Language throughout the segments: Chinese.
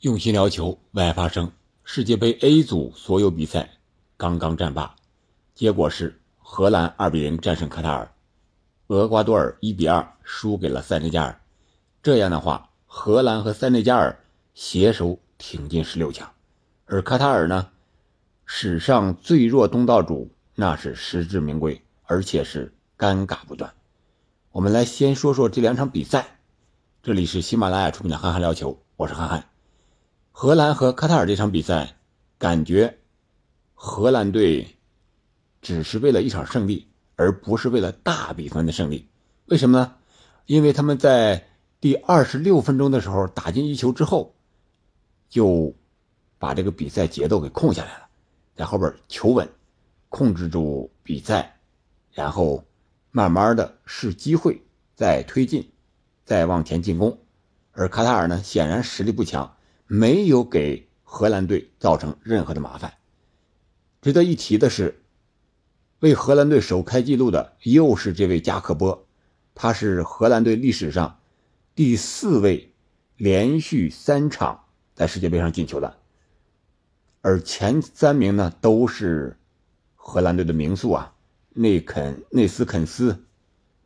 用心聊球，为爱发声。世界杯 A 组所有比赛刚刚战罢，结果是荷兰2比0战胜卡塔尔，厄瓜多尔1比2输给了塞内加尔。这样的话，荷兰和塞内加尔携手挺进十六强，而卡塔尔呢，史上最弱东道主，那是实至名归，而且是尴尬不断。我们来先说说这两场比赛。这里是喜马拉雅出品的《憨憨聊球》，我是憨憨。荷兰和卡塔尔这场比赛，感觉荷兰队只是为了一场胜利，而不是为了大比分的胜利。为什么呢？因为他们在第二十六分钟的时候打进一球之后，就把这个比赛节奏给控下来了，在后边求稳，控制住比赛，然后慢慢的试机会再推进，再往前进攻。而卡塔尔呢，显然实力不强。没有给荷兰队造成任何的麻烦。值得一提的是，为荷兰队首开纪录的又是这位加克波，他是荷兰队历史上第四位连续三场在世界杯上进球的，而前三名呢都是荷兰队的名宿啊，内肯、内斯肯斯、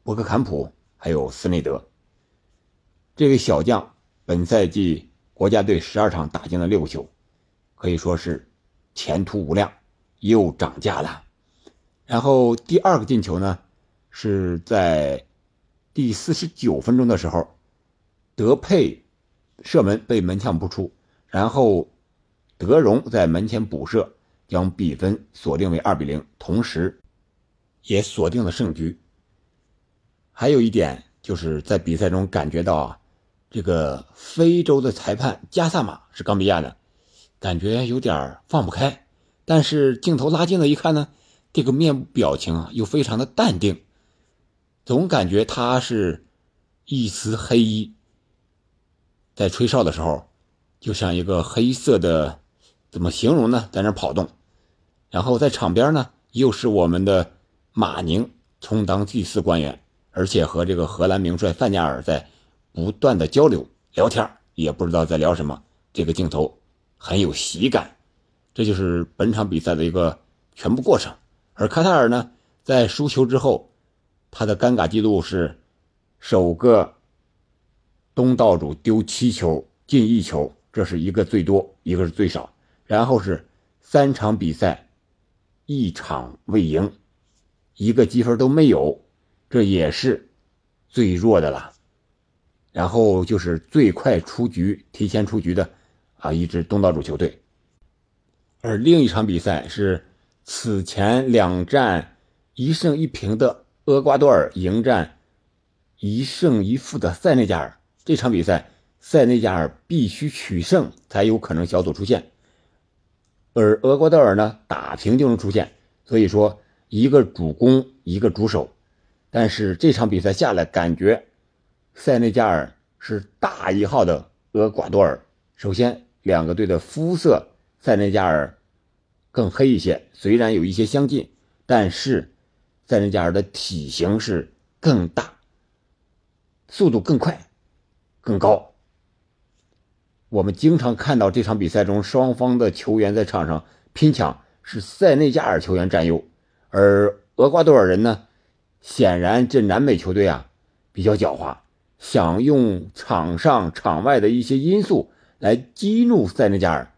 博克坎普还有斯内德。这位小将本赛季。国家队十二场打进了六球，可以说是前途无量，又涨价了。然后第二个进球呢，是在第四十九分钟的时候，德佩射门被门将扑出，然后德容在门前补射，将比分锁定为二比零，同时也锁定了胜局。还有一点就是在比赛中感觉到啊。这个非洲的裁判加萨马是冈比亚的，感觉有点放不开。但是镜头拉近了一看呢，这个面部表情啊又非常的淡定，总感觉他是一丝黑衣，在吹哨的时候，就像一个黑色的，怎么形容呢？在那跑动。然后在场边呢，又是我们的马宁充当祭祀官员，而且和这个荷兰名帅范加尔在。不断的交流聊天也不知道在聊什么。这个镜头很有喜感，这就是本场比赛的一个全部过程。而卡塔尔呢，在输球之后，他的尴尬记录是首个东道主丢七球进一球，这是一个最多，一个是最少。然后是三场比赛一场未赢，一个积分都没有，这也是最弱的了。然后就是最快出局、提前出局的，啊，一支东道主球队。而另一场比赛是此前两战一胜一平的厄瓜多尔迎战一胜一负的塞内加尔。这场比赛，塞内加尔必须取胜才有可能小组出线，而厄瓜多尔呢，打平就能出线。所以说，一个主攻，一个主守。但是这场比赛下来，感觉。塞内加尔是大一号的厄瓜多尔。首先，两个队的肤色，塞内加尔更黑一些，虽然有一些相近，但是塞内加尔的体型是更大，速度更快，更高。我们经常看到这场比赛中双方的球员在场上拼抢，是塞内加尔球员占优，而厄瓜多尔人呢，显然这南美球队啊比较狡猾。想用场上场外的一些因素来激怒塞内加尔，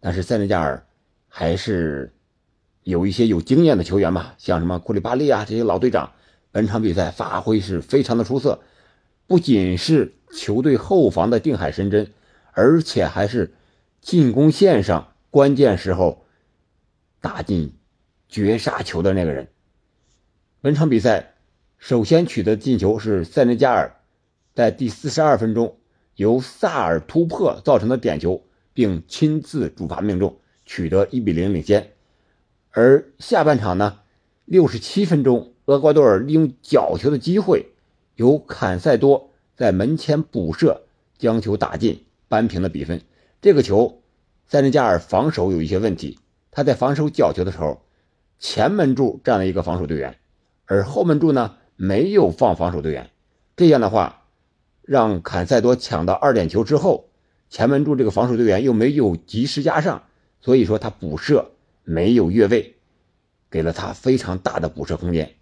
但是塞内加尔还是有一些有经验的球员吧，像什么库里巴利啊这些老队长，本场比赛发挥是非常的出色，不仅是球队后防的定海神针，而且还是进攻线上关键时候打进绝杀球的那个人。本场比赛首先取得进球是塞内加尔。在第四十二分钟，由萨尔突破造成的点球，并亲自主罚命中，取得一比零领先。而下半场呢，六十七分钟，厄瓜多尔利用角球的机会，由坎塞多在门前补射，将球打进，扳平了比分。这个球，塞内加尔防守有一些问题，他在防守角球的时候，前门柱站了一个防守队员，而后门柱呢没有放防守队员，这样的话。让坎塞多抢到二点球之后，前门柱这个防守队员又没有及时压上，所以说他补射没有越位，给了他非常大的补射空间。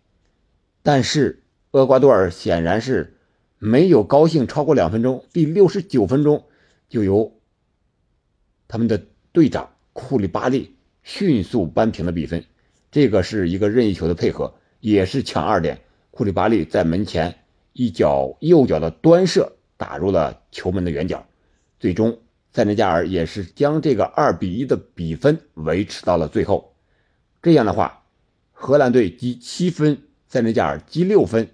但是厄瓜多尔显然是没有高兴超过两分钟，第六十九分钟就由他们的队长库里巴利迅速扳平了比分。这个是一个任意球的配合，也是抢二点。库里巴利在门前一脚右脚的端射打入了球门的远角，最终塞内加尔也是将这个二比一的比分维持到了最后。这样的话，荷兰队积七分，塞内加尔积六分，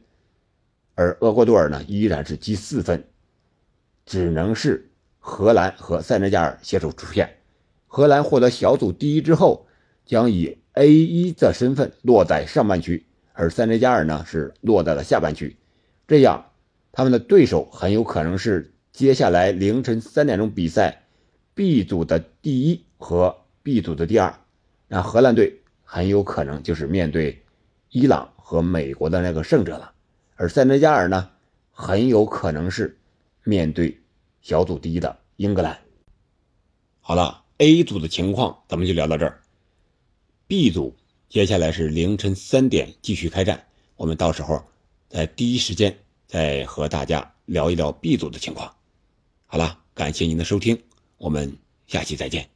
而厄瓜多尔呢依然是积四分，只能是荷兰和塞内加尔携手出线。荷兰获得小组第一之后，将以 A 一的身份落在上半区。而塞内加尔呢是落在了下半区，这样他们的对手很有可能是接下来凌晨三点钟比赛 B 组的第一和 B 组的第二，那荷兰队很有可能就是面对伊朗和美国的那个胜者了，而塞内加尔呢很有可能是面对小组第一的英格兰。好了，A 组的情况咱们就聊到这儿，B 组。接下来是凌晨三点继续开战，我们到时候在第一时间再和大家聊一聊 B 组的情况。好了，感谢您的收听，我们下期再见。